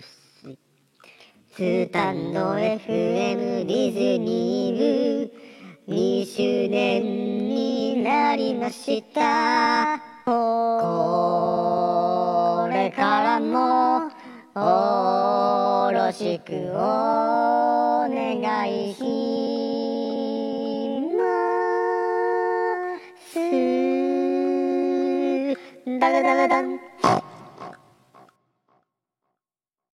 スタンド FM ディズニー部2周年になりました。これからもよろしくお願いします。ダダダダダン